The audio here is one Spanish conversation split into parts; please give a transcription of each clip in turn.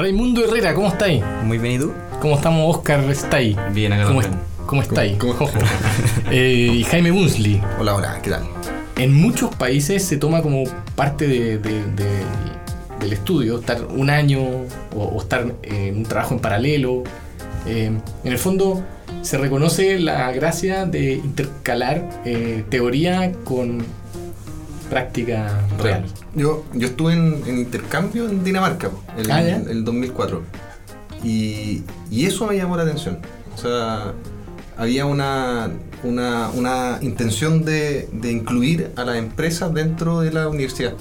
Raimundo Herrera, ¿cómo estáis? Muy bien, ¿y tú? ¿Cómo estamos, Oscar Stay? Bien, acá ¿Cómo. ¿Cómo estáis? ¿Cómo- cómo. Eh, y Jaime Bunsley. Hola, hola, ¿qué tal? En muchos países se toma como parte de- de- de- del estudio estar un año o, o estar en un trabajo en paralelo. Eh, en el fondo se reconoce la gracia de intercalar eh, teoría con práctica real. Yo, yo estuve en, en intercambio en Dinamarca, en Ah, en el 2004. Y, y eso me llamó la atención. O sea, había una, una, una intención de, de incluir a las empresas dentro de la universidad.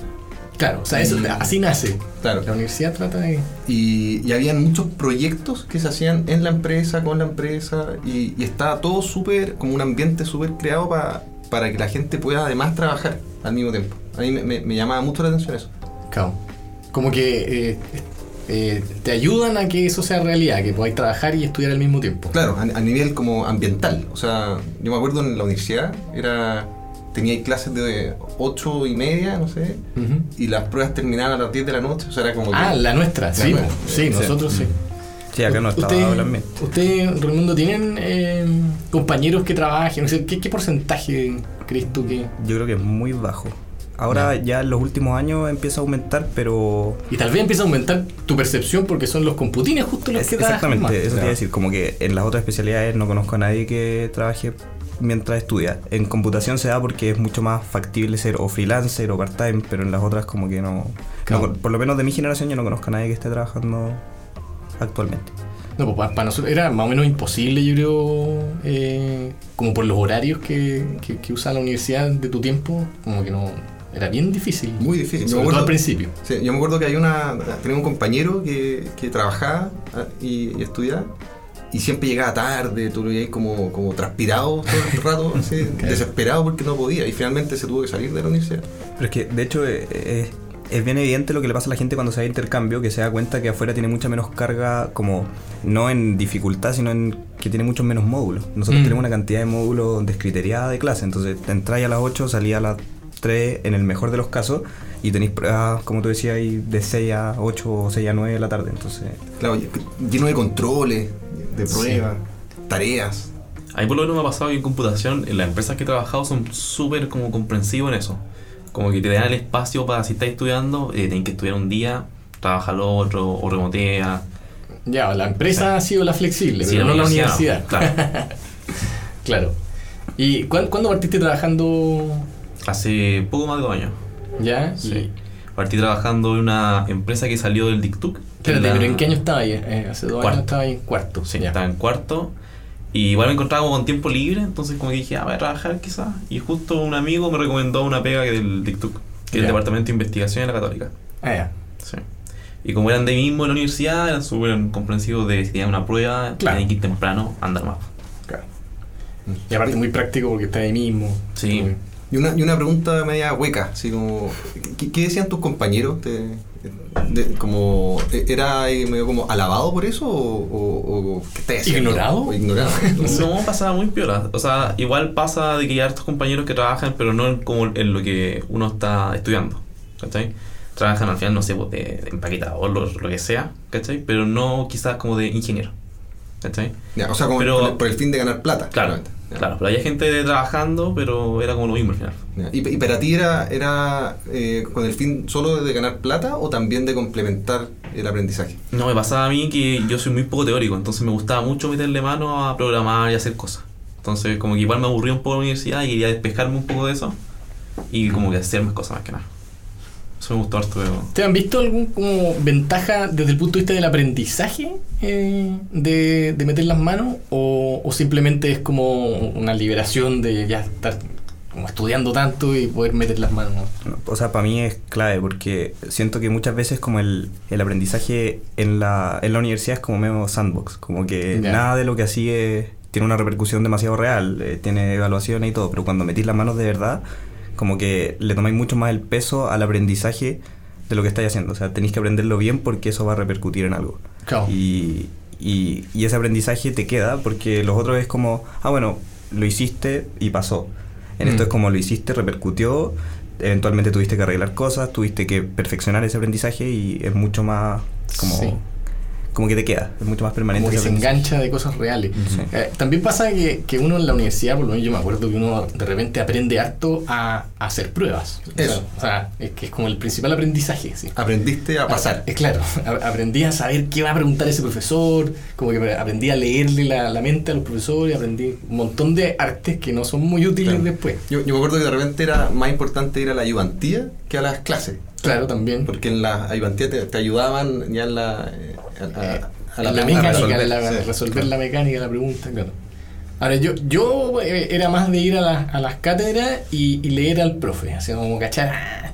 Claro, o sea, eso, Y- así nace. Claro. La universidad trata de... Y, y habían muchos proyectos que se hacían en la empresa, con la empresa, y, y estaba todo súper, como un ambiente súper creado pa- para que la gente pueda además trabajar al mismo tiempo. A mí me, me- me llamaba mucho la atención eso. Claro. Como que eh, eh, te ayudan a que eso sea realidad, que podáis trabajar y estudiar al mismo tiempo. Claro, a, a nivel como ambiental. O sea, yo me acuerdo en la universidad, era tenía clases de 8 y media, no sé, y las pruebas terminaban a las 10 de la noche. O sea, era como... Ah, la nuestra, sí, nuestra. sí, nosotros sí. Sí, acá no estaba Usted- hablando. ¿Usted, Raimundo, tienen eh, compañeros que trabajen? O sea, ¿qué, qué porcentaje crees tú que...? Yo creo que es muy bajo. Ahora ya en los últimos años empieza a aumentar, pero... Y tal vez empieza a aumentar tu percepción porque son los computines justo los Es- que trabajan exactamente, más. eso te iba a decir. Como que en las otras especialidades no conozco a nadie que trabaje mientras estudia. En computación se da porque es mucho más factible ser o freelancer o part-time, pero en las otras como que no... Claro. no- por lo menos de mi generación yo no conozco a nadie que esté trabajando actualmente. No, pues para, nosotros era más o menos imposible, yo creo, eh, como por los horarios que, que, que usa la universidad de tu tiempo, como que no... Era bien difícil. Muy difícil. Me Sobre todo acuerdo- al principio. Sí, yo me acuerdo que hay una, tenía un compañero que, que trabajaba ah, y, y estudiaba y siempre llegaba tarde, tú lo veías como, como transpirado todo el rato, así, desesperado porque no podía y finalmente se tuvo que salir de la universidad. Pero es que, de hecho, eh, eh, es bien evidente lo que le pasa a la gente cuando se va a intercambio, que se da cuenta que afuera tiene mucha menos carga, como no en dificultad, sino en que tiene muchos menos módulos. Nosotros Mm. tenemos una cantidad de módulos descriteriada de clase, entonces te entráis a las 8, salís a las 3 en el mejor de los casos, y tenéis pruebas, como tú decías, ahí de 6 a 8 o 6 a 9 de la tarde. Entonces, Claro, lleno de controles, de pruebas, tareas. A mí por lo menos me ha pasado que en computación, en las empresas que he trabajado son súper como comprensivos en eso. Como que te dan el espacio para si estás estudiando, eh, tienen que estudiar un día, trabaja lo otro, o remotea. Ya, la empresa ha sido la flexible, Sí, pero no la universidad. Claro. Claro. ¿Y cuán- cuándo partiste trabajando Hace poco más de dos años. ya? Sí. Y- Partí trabajando en una empresa que salió del DICTUC. Espérate, la- pero ¿en qué año estaba ahí? Eh, hace dos Cuarto. años estaba ahí en cuarto. Sí, ya. estaba en cuarto. Y igual me encontraba como con tiempo libre, entonces como que dije, ah, voy a trabajar quizás. Y justo un amigo me recomendó una pega que del DICTUC, que es el Departamento de Investigación de la Católica. Ah, ya. Sí. Y como eran de mismo en la universidad, eran súper comprensivos de si tenían una prueba, Claro. tenían que ir temprano, andar más. Claro. Y aparte muy práctico porque está ahí mismo. Sí. Muy- Y una, y una pregunta media hueca, así como, ¿qué, qué decían tus compañeros? Te- de- como, ¿Era medio como alabado por eso o, o, o qué estáis haciendo? ¿Ignorado? O ignorado. No pasaba muy piola. O sea, igual pasa de que hay hartos compañeros que trabajan, pero no en, como en lo que uno está estudiando. ¿Cachai? Trabajan al final, no sé, pues, de, de empaquetador, lo, lo que sea, ¿cachai? Pero no quizás como de ingeniero. ¿Cachai? Ya, o sea, como Pero- por, el, por el fin de ganar plata. Claro, claramente. Claro. Pero había gente trabajando, pero era como lo mismo al final. Ya. ¿Y, y para ti era, era eh, con el fin solo de ganar plata o también de complementar el aprendizaje? No, me pasaba a mí que yo soy muy poco teórico, entonces me gustaba mucho meterle mano a programar y hacer cosas. Entonces, como que igual me aburría un poco la universidad y quería despejarme un poco de eso y como que hacer más cosas más que nada. Eso me gustó harto. de- ¿Te han visto algún como ventaja desde el punto de vista del aprendizaje eh, de, de meter las manos? O, o simplemente es como una liberación de ya estar como estudiando tanto y poder meter las manos? No, O sea, para mí es clave porque siento que muchas veces como el, el aprendizaje en la, en la universidad es como medio sandbox, como que Ya. nada de lo que así es- tiene una repercusión demasiado real, eh, tiene evaluaciones y todo, pero cuando metís las manos de verdad, como que le tomáis mucho más el peso al aprendizaje de lo que estáis haciendo, o sea, tenéis que aprenderlo bien porque eso va a repercutir en algo. Claro. Y, y, y ese aprendizaje te queda porque los otros es como, ah, bueno, lo hiciste y pasó. En esto Mm. es como lo hiciste, repercutió, eventualmente tuviste que arreglar cosas, tuviste que perfeccionar ese aprendizaje y es mucho más como Sí. Como que te queda, es mucho más permanente. Como que se engancha de cosas reales. Sí. Eh, también pasa que, que uno en la universidad, por lo menos yo me acuerdo que uno de repente aprende harto a, a hacer pruebas. O sea, Eso. O sea, es que es como el principal aprendizaje. ¿sí? Aprendiste a pasar. Es claro, a- aprendí a saber qué va a preguntar ese profesor, como que aprendí a leerle la, la mente a los profesores, aprendí un montón de artes que no son muy útiles Claro. después. Yo, yo me acuerdo que de repente era más importante ir a la ayudantía que a las clases. Claro, también. Porque en la ayudantía te, te ayudaban ya en la, eh, a, a- Eh, a la, mecánica, resolver, la- sí. resolver la mecánica de la pregunta, claro. Ahora, yo, yo eh, era más de ir a, las- a las cátedras y, y leer al profe, así como cachar, ah,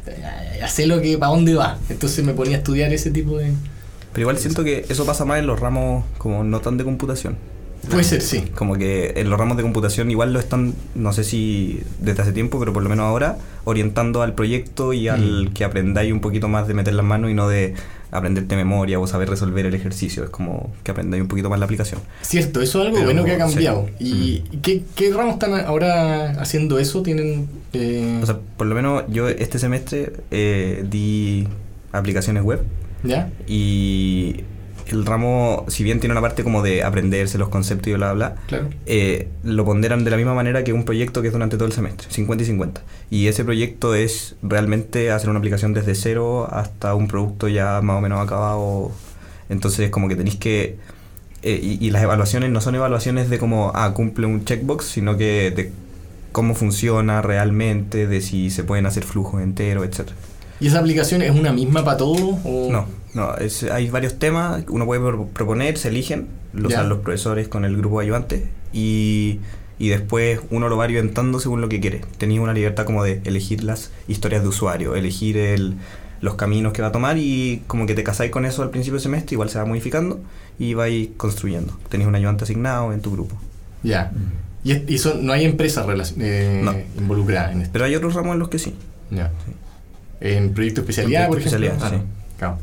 ya sé lo que, para dónde va. Entonces me ponía a estudiar ese tipo de... Pero igual siento que eso pasa más en los ramos como no tan de computación. Puede ser, sí. Como que en los ramos de computación igual lo están, no sé si desde hace tiempo, pero por lo menos ahora, orientando al proyecto y al Mm. que aprendáis un poquito más de meter las manos y no de aprenderte memoria o saber resolver el ejercicio. Es como que aprendáis un poquito más la aplicación. Cierto, eso es algo Pero, bueno que ha sí. cambiado. ¿Y qué, qué ramos están ahora haciendo eso? ¿Tienen...? eh, O sea, por lo menos yo este semestre eh, di aplicaciones web ¿Ya? y el ramo, si bien tiene una parte como de aprenderse los conceptos y bla, bla, bla, Claro. eh, lo ponderan de la misma manera que un proyecto que es durante todo el semestre, 50 y 50. Y ese proyecto es realmente hacer una aplicación desde cero hasta un producto ya más o menos acabado. Entonces, como que tenéis que. eh, y, y las evaluaciones no son evaluaciones de como, ah, cumple un checkbox, sino que de cómo funciona realmente, de si se pueden hacer flujos enteros, etc. ¿Y esa aplicación es una misma para todos? O... No, no, es- hay varios temas, uno puede pro- proponer, se eligen, lo usan los profesores con el grupo de ayudantes y, y después uno lo va orientando según lo que quiere. Tenéis una libertad como de elegir las historias de usuario, elegir el, los caminos que va a tomar y como que te casáis con eso al principio del semestre, igual se va modificando y vais construyendo. Tenéis un ayudante asignado en tu grupo. Ya. Y, es- y son- no hay empresas eh, No. involucradas en esto. Pero hay otros ramos en los que sí. Ya. En proyecto de especialidad, En por proyecto de ejemplo. especialidad, Ah, Claro.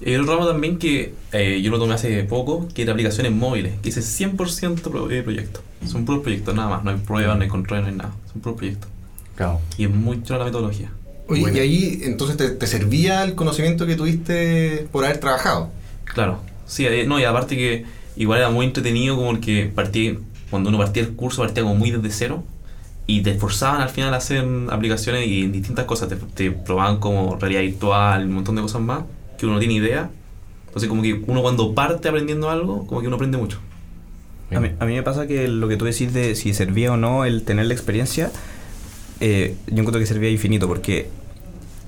Y hay un ramo también que eh, yo lo tomé hace poco, que era aplicaciones móviles, que ese 100% pro- eh, proyecto. Son puros proyectos, nada más. No hay pruebas, no hay control, no hay nada. Son puros proyectos. Claro. Y es muy chula la metodología. Oye, Bueno. y ahí entonces te, te servía el conocimiento que tuviste por haber trabajado. Claro. Sí, eh, no, y aparte que igual era muy entretenido como el que partí, cuando uno partía el curso partía como muy desde cero y te esforzaban al final a hacer aplicaciones y en distintas cosas. Te, te probaban como realidad virtual, un montón de cosas más que uno no tiene idea. Entonces como que uno cuando parte aprendiendo algo, como que uno aprende mucho. A mí, a mí me pasa que lo que tú decís de si servía o no el tener la experiencia, eh, yo encuentro que servía infinito porque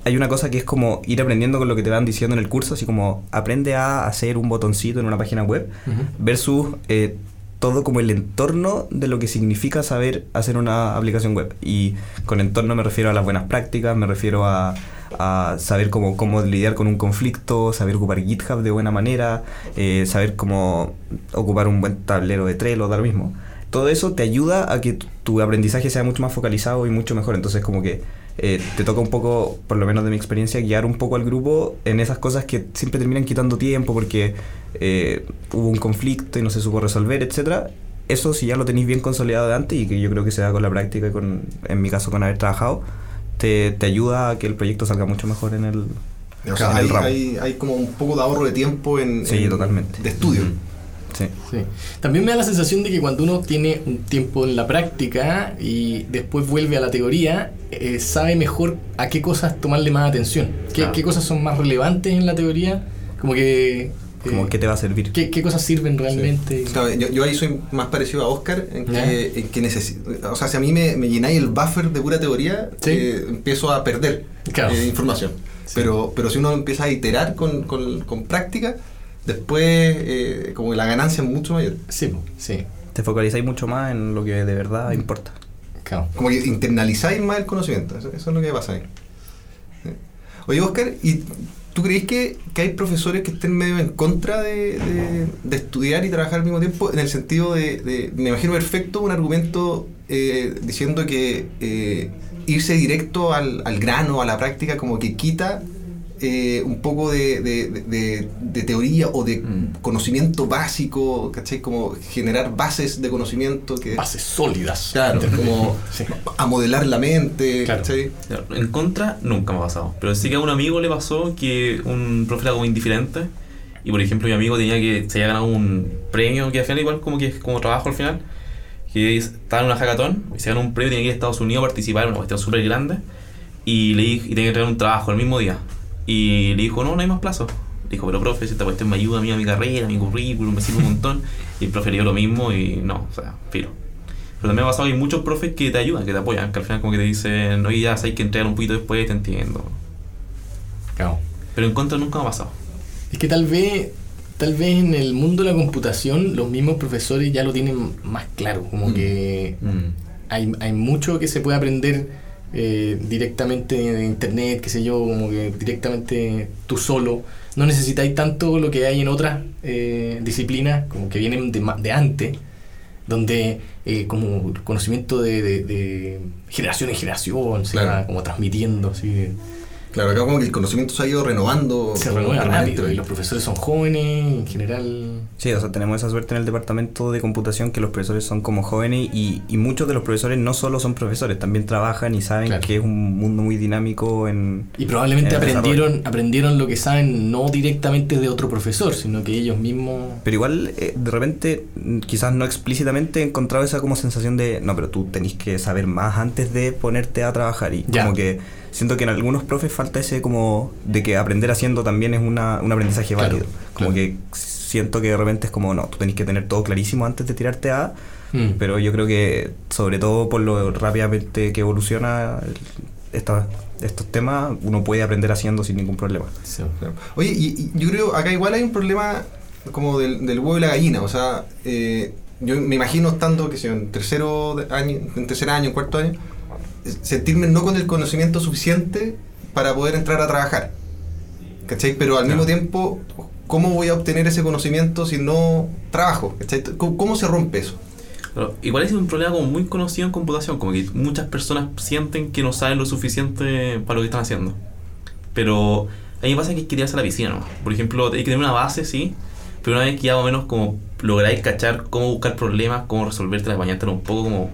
hay una cosa que es como ir aprendiendo con lo que te van diciendo en el curso, así como aprende a hacer un botoncito en una página web Ujú. versus eh, todo como el entorno de lo que significa saber hacer una aplicación web. Y con entorno me refiero a las buenas prácticas, me refiero a, a saber cómo, cómo lidiar con un conflicto, saber ocupar GitHub de buena manera, eh, saber cómo ocupar un buen tablero de Trello, da lo mismo. Todo eso te ayuda a que tu, aprendizaje sea mucho más focalizado y mucho mejor. Entonces como que eh, te toca un poco, por lo menos de mi experiencia, guiar un poco al grupo en esas cosas que siempre terminan quitando tiempo porque eh, hubo un conflicto y no se supo resolver, etcétera. Eso si ya lo tenéis bien consolidado de antes y que yo creo que se da con la práctica y con, en mi caso con haber trabajado, te, te ayuda a que el proyecto salga mucho mejor en el, O sea, en el hay, ramo. hay, hay como un poco de ahorro de tiempo en, Sí, en- totalmente. de estudio. Sí. Sí. También me da la sensación de que cuando uno tiene un tiempo en la práctica y después vuelve a la teoría, eh, sabe mejor a qué cosas tomarle más atención. ¿Qué, Claro. qué cosas son más relevantes en la teoría? Como que... Como eh, que te va a servir. ¿qué, qué cosas sirven realmente? Claro, yo, yo ahí soy más parecido a Oscar en que, en que necesito. O sea, si a mí me, me llenáis el buffer de pura teoría, Sí. eh, empiezo a perder Claro. eh, información. Sí. Pero, pero si uno empieza a iterar con, con, con práctica, después eh, como que la ganancia es mucho mayor. Sí, sí. Te focalizáis mucho más en lo que de verdad importa. Claro. Como que internalizáis más el conocimiento. Eso, eso es lo que pasa ahí. Oye, Oscar, ¿y tú crees que, que hay profesores que estén medio en contra de, de- estudiar y trabajar al mismo tiempo? En el sentido de, de- me imagino perfecto un argumento eh, diciendo que eh, irse directo al, al grano, a la práctica, como que quita eh, un poco de, de- de- de- teoría o de Mm. conocimiento básico, ¿cachai? Como generar bases de conocimiento que... Bases sólidas. Claro, como Sí. a modelar la mente, Claro. ¿cachai? Claro, En contra nunca me ha pasado. Pero sí que a un amigo le pasó que un profe era como indiferente Y por ejemplo, mi amigo tenía que se había ganado un premio que al final, igual como que es como trabajo al final, que es- estaba en una hackathon y se ganó un premio, tenía que ir a Estados Unidos a participar en una cuestión súper grande. Y le dije, y tenía que entregar un trabajo el mismo día. Y le dijo, no, no hay más plazo. Le dijo, pero profe, si esta cuestión me ayuda a mí a mi carrera, a mi currículum, me sirve un montón. Y el profe le dio lo mismo y no, o sea, filo. Pero también ha pasado que hay muchos profes que te ayudan, que te apoyan, que al final como que te dicen, oye, ya sabes que entregar un poquito después, te entiendo. Claro. Pero en contra nunca me ha pasado. Es que tal vez, tal vez en el mundo de la computación los mismos profesores ya lo tienen más claro, como Mm. que Mm. hay, hay mucho que se puede aprender eh, directamente de internet, qué sé yo, como que directamente tú solo. No necesitáis tanto lo que hay en otras eh, disciplinas, como que vienen de, de antes, donde eh, como conocimiento de, de- de generación en generación se Claro. va como transmitiendo, así, Claro, acá como que el conocimiento se ha ido renovando. se renueva rápido y los profesores son jóvenes, en general... Sí, o sea, tenemos esa suerte en el departamento de computación que los profesores son como jóvenes y, y muchos de los profesores no solo son profesores, también trabajan y saben Claro. que es un mundo muy dinámico en... Y probablemente en aprendieron, aprendieron lo que saben no directamente de otro profesor, sino que ellos mismos... Pero igual, eh, de repente, mm, quizás no explícitamente he encontrado esa como sensación de, no, pero tú tenés que saber más antes de ponerte a trabajar. Y Ya. como que siento que en algunos profes falta ese como de que aprender haciendo también es una, un aprendizaje Claro, válido. Como claro. que siento que de repente es como, no, tú tenés que tener todo clarísimo antes de tirarte a... Mm. Pero yo creo que, sobre todo por lo rápidamente que evoluciona esta- estos temas, uno puede aprender haciendo sin ningún problema. Sí. Claro. Oye, y, y yo creo acá igual hay un problema como del, del huevo y la gallina. O sea, eh, yo me imagino estando que sé en tercero año, en tercer año, en cuarto año, sentirme no con el conocimiento suficiente para poder entrar a trabajar. ¿Cachai? Pero al mismo tiempo, ¿cómo voy a obtener ese conocimiento si no trabajo? ¿Cachai? ¿Cómo, cómo se rompe eso? Pero igual es un problema como muy conocido en computación, como que muchas personas sienten que no saben lo suficiente para lo que están haciendo. Pero a mí me pasa que hay que tirarse a la piscina, ¿no? Por ejemplo, hay que tener una base, sí, pero una vez que ya más o menos como lográis cachar cómo buscar problemas, cómo resolverte bañarte un poco como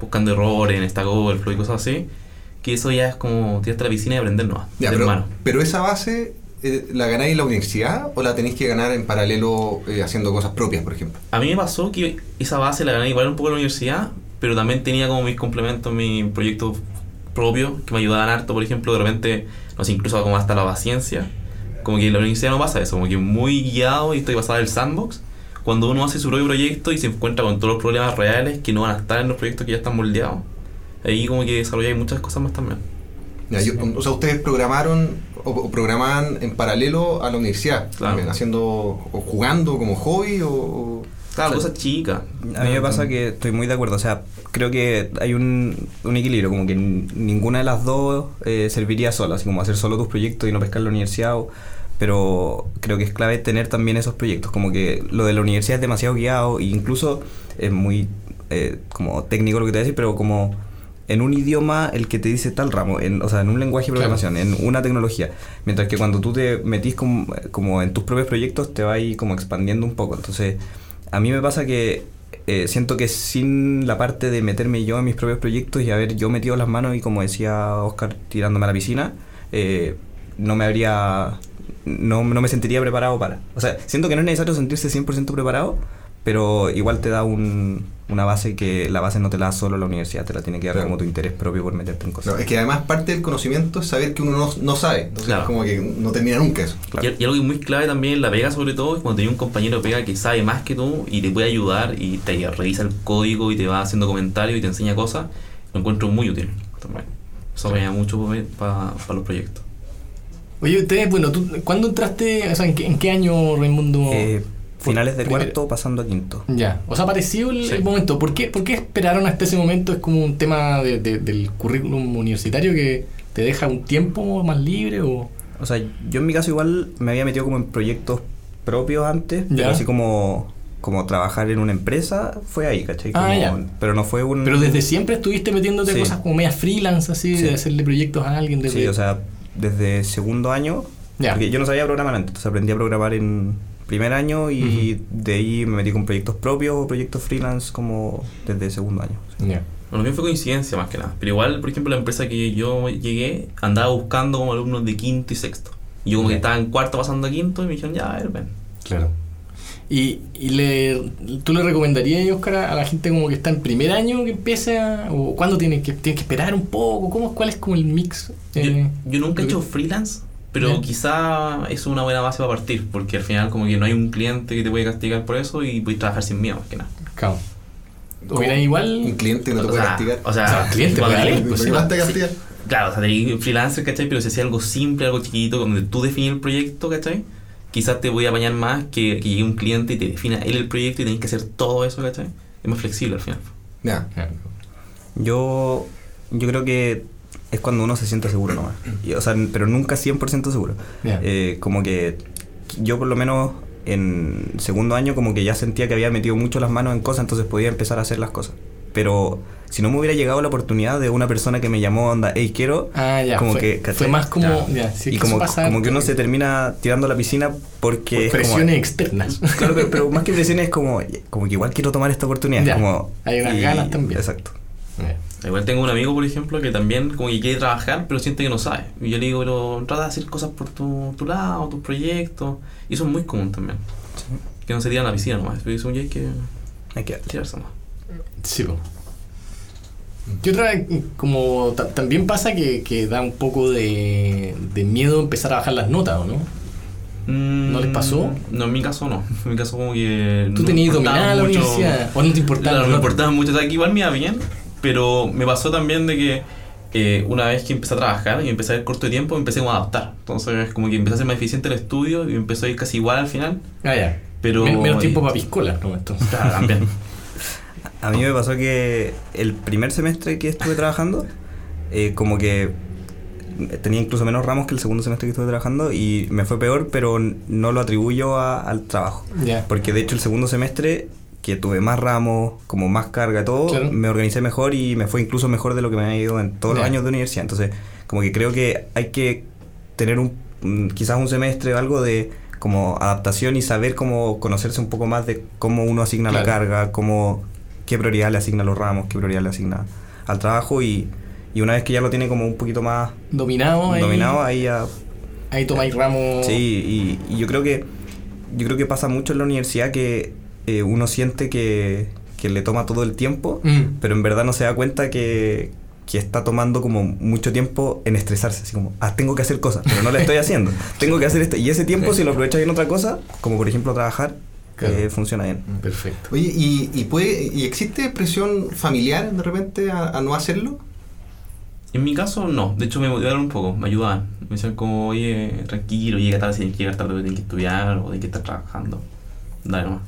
buscando errores en Stack Overflow y cosas así, que eso ya es como tirarte a la piscina y aprender nomás, Ya, pero, hermano. pero esa base, eh, ¿la ganáis en la universidad o la tenéis que ganar en paralelo eh, haciendo cosas propias, por ejemplo? A mí me pasó que esa base la gané igual un poco en la universidad, pero también tenía como mis complementos, mi proyecto propio, que me ayudaban harto, por ejemplo, de repente, no sé, incluso como hasta la paciencia. Como que en la universidad no pasa eso, como que muy guiado y estoy basada en el sandbox. Cuando uno hace su propio proyecto y se encuentra con todos los problemas reales que no van a estar en los proyectos que ya están moldeados, ahí como que desarrolláis muchas cosas más también. Ya, yo- o sea, ustedes programaron o, o programaban en paralelo a la universidad, Claro. también, haciendo o jugando como hobby o... o- Claro, cosas chicas. A mí me pasa que estoy muy de acuerdo, o sea, creo que hay un, un equilibrio, como que ninguna de las dos eh, serviría sola, así como hacer solo tus proyectos y no pescar la universidad, o- pero creo que es clave tener también esos proyectos, como que lo de la universidad es demasiado guiado e incluso es muy eh, como técnico lo que te voy a decir, pero como en un idioma el que te dice tal ramo, en, o sea, en un lenguaje de Claro. programación, en una tecnología, mientras que cuando tú te metís como, como en tus propios proyectos te va ahí como expandiendo un poco, entonces a mí me pasa que eh, siento que sin la parte de meterme yo en mis propios proyectos y haber yo metido las manos y como decía Oscar tirándome a la piscina, eh, no me habría... No, no me sentiría preparado para. O sea, siento que no es necesario sentirse 100% preparado, pero igual te da un, una base que la base no te la da solo la universidad, te la tiene que dar Claro. como tu interés propio por meterte en cosas. No, es que además parte del conocimiento es saber que uno no, no sabe, entonces Claro. como que no termina nunca eso. Claro. Y, y algo es muy clave también en la pega sobre todo es cuando tenés un compañero de pega que sabe más que tú y te puede ayudar y te revisa el código y te va haciendo comentarios y te enseña cosas, lo encuentro muy útil también. Eso me da mucho para los proyectos. Oye, ustedes, bueno, ¿tú, ¿cuándo entraste? O sea, ¿en qué, en qué año, Raimundo? Eh, finales primero- cuarto pasando a quinto. Ya, o sea, apareció el, Sí. el momento. ¿Por qué, ¿Por qué esperaron hasta ese momento? Es como un tema de- de- del currículum universitario que te deja un tiempo más libre o... O sea, yo en mi caso igual me había metido como en proyectos propios antes, Ya. pero así como, como trabajar en una empresa fue ahí, ¿cachai? Ah, Como- ya. Pero no fue un... Pero desde siempre estuviste metiéndote Sí. cosas como media freelance, así, Sí. de hacerle proyectos a alguien. Desde... Sí, o sea, desde segundo año, Ya. porque yo no sabía programar antes, entonces aprendí a programar en primer año y de ahí me metí con proyectos propios o proyectos freelance como desde segundo año. sí. Ya. Bueno, lo mío fue coincidencia más que nada. Pero igual, por ejemplo, la empresa que yo llegué andaba buscando como alumnos de quinto y sexto. Y yo como que estaba en cuarto pasando a quinto y me dijeron, ya, a ver, ven. Claro. ¿Y, y le, tú le recomendarías, Oscar, a la gente como que está en primer año que empiece a... o cuándo tiene que, tiene que esperar un poco? ¿Cómo, ¿Cuál es como el mix? Yo, eh, yo nunca he hecho freelance, pero Ya. quizá es una buena base para partir, porque al final como que no hay un cliente que te puede castigar por eso y puedes trabajar sin miedo, más que nada. claro. O igual... Un cliente no te O puede sea, castigar. O sea, O sea, cliente igual- puede ¿Me- pues, sí, castigar? Claro, o sea, te freelancer, ¿cachai? Pero si hacía algo simple, algo chiquito, donde tú definías el proyecto, ¿cachai? Quizás te voy a apañar más que, que llegue un cliente y te defina él el proyecto y tenés que hacer todo eso, ¿cachai? Es más flexible al final. Ya. Yo, yo creo que es cuando uno se siente seguro nomás. Y, o sea, pero nunca 100% seguro. Ya. Eh, como que yo por lo menos en segundo año como que ya sentía que había metido mucho las manos en cosas, entonces podía empezar a hacer las cosas. Pero si no me hubiera llegado la oportunidad de una persona que me llamó, onda, hey, quiero... Ah, ya. como fue, que, fue más como... Ya. Ya, sí, y que como, que uno se termina tirando a la piscina porque... por es como- presiones externas. Claro, pero, pero más que presiones es como, como que igual quiero tomar esta oportunidad. Ya, como, hay unas ganas también. Exacto. Igual tengo un amigo, por ejemplo, que también como que quiere trabajar, pero siente que no sabe. Y yo le digo, pero trata de hacer cosas por tu, tu lado, tus proyectos. Y eso es muy común también. Que no se tiran a la piscina nomás. Pero es un hay que Hay que tirarse más. Sí, po. ¿Qué otra, como ta- también pasa que, que da un poco de, de miedo empezar a bajar las notas, ¿o no? ¿No les pasó? Mm, No, en mi caso no. En mi caso como que... ¿Tú no tenías dominada la universidad? ¿O no te importaba? Claro, no me importaba mucho. O sea, que igual me iba bien, pero me pasó también de que eh, una vez que empecé a trabajar y empecé a ver corto de tiempo, empecé como a adaptar. Entonces, como que empecé a ser más eficiente el estudio y empezó a ir casi igual al final. Ah, ya. Pero... Men- menos tiempo para piscolas, ¿no? Entonces. Claro, también. A mí me pasó que el primer semestre que estuve trabajando, eh, como que tenía incluso menos ramos que el segundo semestre que estuve trabajando y me fue peor, pero no lo atribuyo a- al trabajo. Ya. Porque de hecho el segundo semestre, que tuve más ramos, como más carga y todo, Claro. me organicé mejor y me fue incluso mejor de lo que me había ido en todos los años de universidad. Entonces, como que creo que hay que tener un quizás un semestre o algo de como adaptación y saber cómo conocerse un poco más de cómo uno asigna la carga, cómo qué prioridad le asigna a los ramos, qué prioridad le asigna al trabajo y, y una vez que ya lo tiene como un poquito más Dominado ahí. dominado, ahí ya Ahí tomáis ramos. Sí, y, y yo creo que yo creo que pasa mucho en la universidad que eh, uno siente que, que le toma todo el tiempo, Mm. pero en verdad no se da cuenta que, que está tomando como mucho tiempo en estresarse, así como, ah, tengo que hacer cosas, pero no la estoy haciendo, tengo que hacer esto, y ese tiempo si lo aprovechas en otra cosa, como por ejemplo trabajar, Claro. eh, funciona bien. Perfecto. Oye, ¿y, y, puede, ¿y existe presión familiar de repente a, a no hacerlo? En mi caso, no. De hecho, me motivaron un poco, me ayudaban. Me decían como, oye, tranquilo, llega tarde, si tienes que llegar tarde, tienes que estudiar o tienes que estar trabajando. Dale nomás.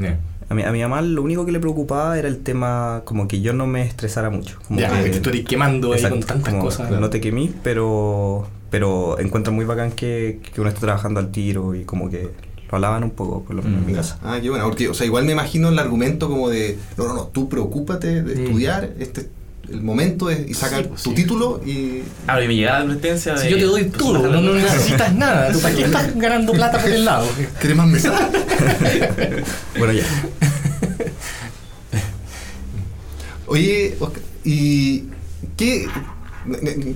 Ya. A mi, a mi mamá lo único que le preocupaba era el tema como que yo no me estresara mucho. Como Ya, que, que eres quemando ahí con tantas como cosas. No te quemí, pero, pero encuentro muy bacán que, que uno esté trabajando al tiro y como que lo alaban un poco, por lo menos en mi Mm. casa. Ah, qué bueno, porque, o sea, igual me imagino el argumento como de, no, no, no, tú preocúpate de estudiar, este es el momento es, y sacar Sí, pues, tu sí. título y... Ahora, y me llegaba la advertencia Si de... yo te doy todo, no, no necesitas nada. ¿Tú para qué estás ganando plata por el lado? ¿Quieres más mesa? Bueno, ya. Oye, Oscar, ¿y qué?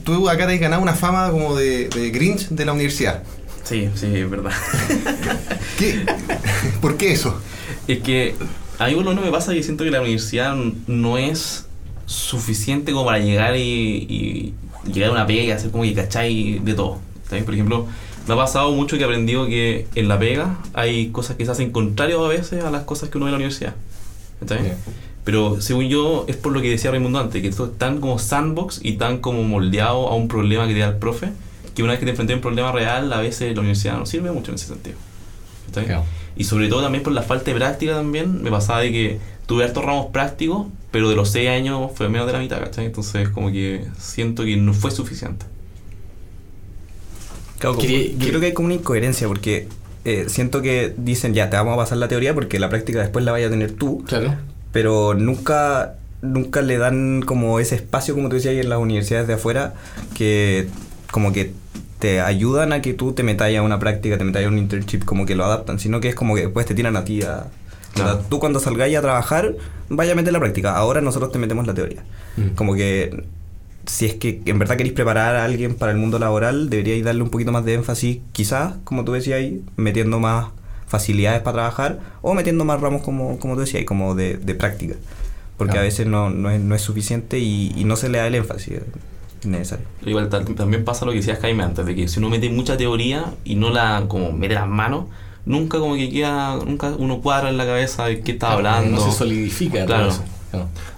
Tú acá te has ganado una fama como de, de Grinch de la universidad. Sí, sí, es verdad. ¿Qué? ¿Por qué eso? Es que a mí por lo menos me pasa que siento que la universidad no es suficiente como para llegar y, y llegar a una pega y hacer como que cachai de todo. ¿sabes? Por ejemplo, me ha pasado mucho que he aprendido que en la pega hay cosas que se hacen contrario a veces a las cosas que uno ve en la universidad. ¿sabes? Pero según yo, es por lo que decía Raimundo antes, que esto es tan como sandbox y tan como moldeado a un problema que te da el profe, que una vez que te enfrentas a un problema real, a veces la universidad no sirve mucho en ese sentido. ¿Está bien? Y sobre todo también por la falta de práctica también, me pasaba de que tuve hartos ramos prácticos, pero de los 6 años fue menos de la mitad, ¿cachai? Entonces como que siento que no fue suficiente. Claro, como- yo creo que hay como una incoherencia porque eh, siento que dicen ya te vamos a pasar la teoría porque la práctica después la vaya a tener tú, Claro. pero nunca nunca le dan como ese espacio como tú decías en las universidades de afuera que como que te ayudan a que tú te metas a una práctica, te metas a un internship, como que lo adaptan, sino que es como que después te tiran a ti a... Claro. o sea, tú cuando salgáis a trabajar, vaya a meter la práctica. Ahora nosotros te metemos la teoría. Mm. Como que si es que en verdad queréis preparar a alguien para el mundo laboral, deberíais darle un poquito más de énfasis, quizás, como tú decías ahí, metiendo más facilidades para trabajar o metiendo más ramos como, como tú decías, como de, de práctica. Porque Claro. a veces no, no, es, no es suficiente y, y no se le da el énfasis necesario. Igual también pasa lo que decías Jaime antes, de que si uno mete mucha teoría y no la como mete las manos, nunca como que queda, nunca uno cuadra en la cabeza de qué está hablando. No se solidifica. Claro.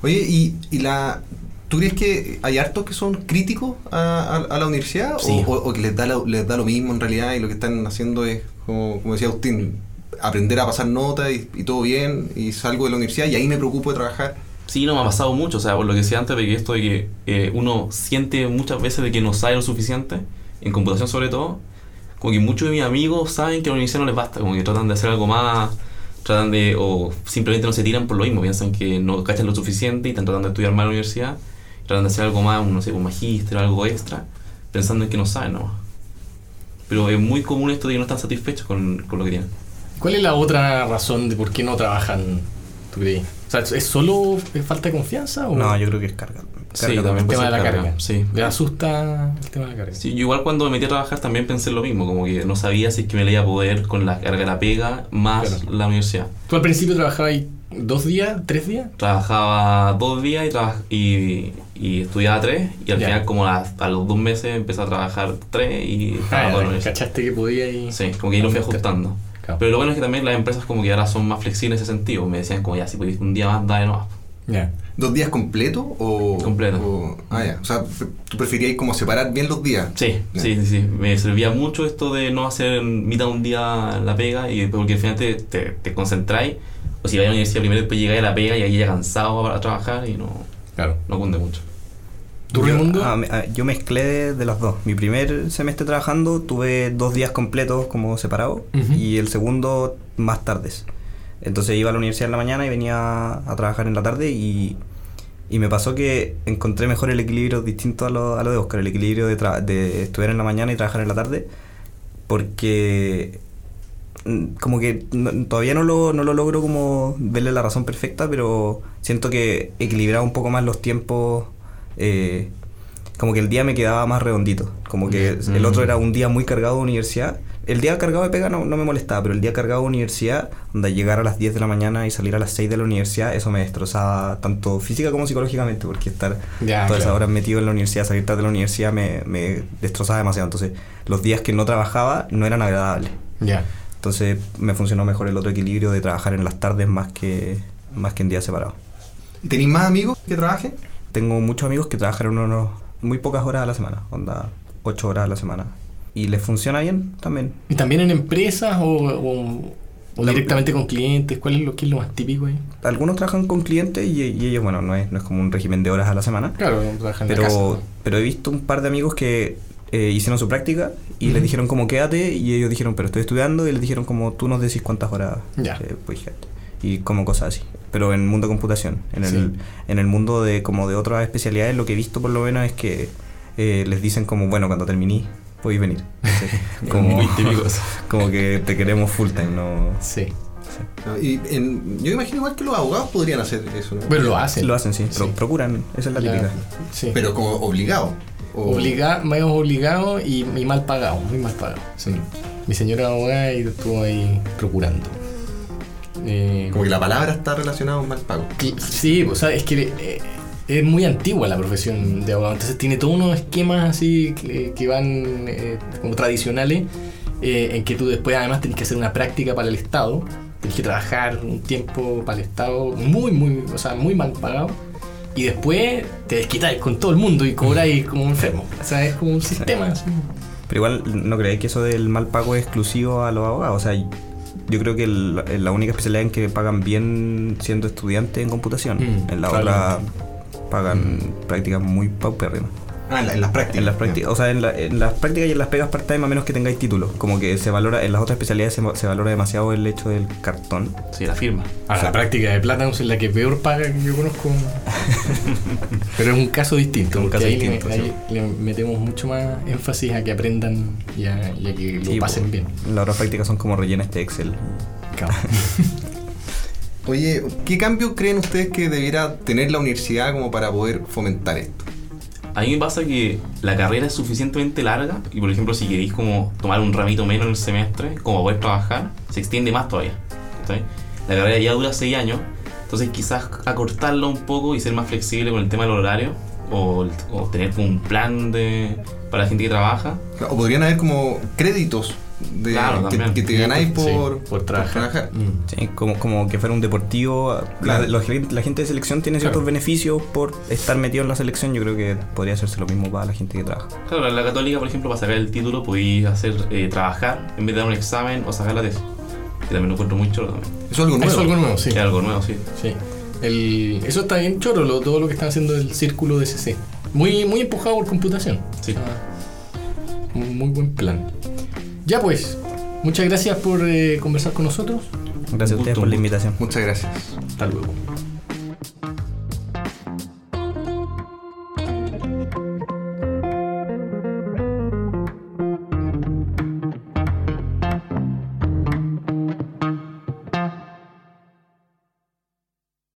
Oye, ¿y, y la, tú crees que hay hartos que son críticos a, a- a la universidad? Sí. O, o- o que les da, lo, les da lo mismo en realidad y lo que están haciendo es, como, como decía Agustín, aprender a pasar notas y, y todo bien y salgo de la universidad y ahí me preocupo de trabajar? Sí, no me ha pasado mucho, o sea, por lo que decía antes de que esto de que eh, uno siente muchas veces de que no sabe lo suficiente, en computación sobre todo, como que muchos de mis amigos saben que a la universidad no les basta, como que tratan de hacer algo más, tratan de, o simplemente no se tiran por lo mismo, piensan que no cachan lo suficiente y están tratando de estudiar más en la universidad, tratan de hacer algo más, no sé, un magíster, algo extra, pensando en que no saben nomás. Pero es muy común esto de que no están satisfechos con, con lo que tienen. ¿Cuál es la otra razón de por qué no trabajan, tú crees? O sea, ¿es solo falta de confianza o No, yo creo que es carga. Sí, también el puede tema de la carga? Sí. ¿Le asusta el tema de la carga? Sí, yo igual cuando me metí a trabajar también pensé lo mismo, como que no sabía si es que me le iba a poder con la carga de la pega más Claro. la universidad. ¿Tú al principio trabajabas ahí dos días, tres días? Trabajaba dos días y, traba- y, y estudiaba tres, y al Ya. final como a, a los dos meses empecé a trabajar tres y Ah, ya. ¿Cachaste que podía y... Sí, como que ahí lo fui ajustando. Claro. Pero lo bueno es que también las empresas como que ahora son más flexibles en ese sentido. Me decían como ya, si podéis un día más, dale nomás. Ya. ¿Dos días completos o...? Completo. o- ah, ya. O sea, ¿tú preferías como separar bien los días? Sí, sí, sí, sí. Me servía mucho esto de no hacer mitad de un día la pega y porque al final te, te, te concentráis. O si vais a la universidad primero, después llegáis a la pega y ahí ya cansado para trabajar y no, Claro. no cunde mucho. ¿Tú, yo, Raimundo? ah, me- ah, yo mezclé de, de las dos. Mi primer semestre trabajando tuve dos días completos como separados Ujú. y el segundo más tardes. Entonces iba a la universidad en la mañana y venía a trabajar en la tarde y, y me pasó que encontré mejor el equilibrio distinto a lo, a lo de Oscar, el equilibrio de, de estudiar en la mañana y trabajar en la tarde, porque mm, como que no- todavía no lo, no lo logro como verle la razón perfecta, pero siento que equilibraba un poco más los tiempos, eh, como que el día me quedaba más redondito, como que Mm. el otro era un día muy cargado de universidad. El día cargado de pega no, no me molestaba, pero el día cargado de universidad, donde llegar a las 10 de la mañana y salir a las 6 de la universidad, eso me destrozaba tanto física como psicológicamente, porque estar Ya, todas esas claro. horas metido en la universidad, salir tarde de la universidad me, me destrozaba demasiado. Entonces, los días que no trabajaba no eran agradables. Ya. Entonces, me funcionó mejor el otro equilibrio de trabajar en las tardes más que, más que en días separados. ¿Tenéis más amigos que trabajen? Tengo muchos amigos que trabajan unos, muy pocas horas a la semana, onda 8 horas a la semana. Y les funciona bien también. ¿Y también en empresas o, o- o La- directamente con clientes? ¿Cuál es lo que es lo más típico ahí? Algunos trabajan con clientes y, y ellos, bueno, no es, no es como un régimen de horas a la semana. Claro, trabajan en la casa. Pero, ¿no? pero he visto un par de amigos que eh, hicieron su práctica y les dijeron como quédate y ellos dijeron pero estoy estudiando y les dijeron como tú nos decís cuántas horas Ya. eh, quedarte. y como cosas así pero en el mundo de computación en el, Sí. en el mundo de como de otras especialidades lo que he visto por lo menos es que eh, les dicen como bueno cuando terminí podéis venir como, Muy que te queremos full time no Sí. No, y en- yo imagino igual que los abogados podrían hacer eso, ¿no? Pero lo hacen. lo hacen sí, pro- Sí. procuran esa es la Ya, típica Sí. Pero como obligado. O- Obliga, medio obligado y, y mal pagado, muy mal pagado. Sí. Mi señora abogada y estuvo ahí procurando. Eh, Como que la palabra está relacionada con mal pago. sí, o sea, es que eh, es muy antigua la profesión de abogado, entonces tiene todos unos esquemas así que, que van eh, como tradicionales, eh, en que tú después además tenés que hacer una práctica para el Estado, tenés que trabajar un tiempo para el Estado muy, muy, o sea, muy mal pagado. Y después te desquitáis con todo el mundo y cobráis como un enfermo. O sea, es como un sistema. así. Pero igual no creéis que eso del mal pago es exclusivo a los abogados. O sea, yo creo que el- la única especialidad en que pagan bien siendo estudiante en computación. Mm, en la claro. otra pagan prácticas muy paupérrimas. Ah, en, la- en las prácticas. En las prácticas, o sea, en, la- en las prácticas y en las pegas part-time a menos que tengáis título. Como que se valora, en las otras especialidades se, se valora demasiado el hecho del cartón. Sí, la firma. Ahora, la práctica de Platinum es la que peor paga que yo conozco. Pero es un caso distinto. Un caso ahí distinto, le, sí. ahí le metemos mucho más énfasis a que aprendan y a, y a que lo Sí, pasen po. bien. Las otras prácticas son como rellenas de Excel. Claro. Oye, ¿qué cambio creen ustedes que debiera tener la universidad como para poder fomentar esto? A mí me pasa que la carrera es suficientemente larga y, por ejemplo, si queréis como tomar un ramito menos en el semestre, como poder trabajar, se extiende más todavía. ¿cachai? La carrera ya dura 6 años, entonces quizás acortarlo un poco y ser más flexible con el tema del horario o, o tener un plan de, para la gente que trabaja. O podrían haber como créditos de, Claro, que, te ganáis Sí, por, por trabajar. Mm. Sí, como, como que fuera un deportivo. La, Claro. la la gente de selección tiene ciertos Claro. beneficios por estar metido en la selección. Yo creo que podría hacerse lo mismo para la gente que trabaja. Claro, en la católica, por ejemplo, para sacar el título podéis hacer eh, trabajar en vez de dar un examen o sacar la tesis. Que también lo encuentro muy choro también. Eso es algo nuevo. Eso es algo nuevo, sí. Es algo nuevo, sí. Sí. El, eso está bien choro, lo- todo lo que están haciendo el círculo de CC. Muy, muy empujado por computación. Sí. Ah, muy buen plan. Ya pues, muchas gracias por eh, conversar con nosotros. Gracias a Un ustedes gusto, por la invitación. Muchas gracias. Hasta luego.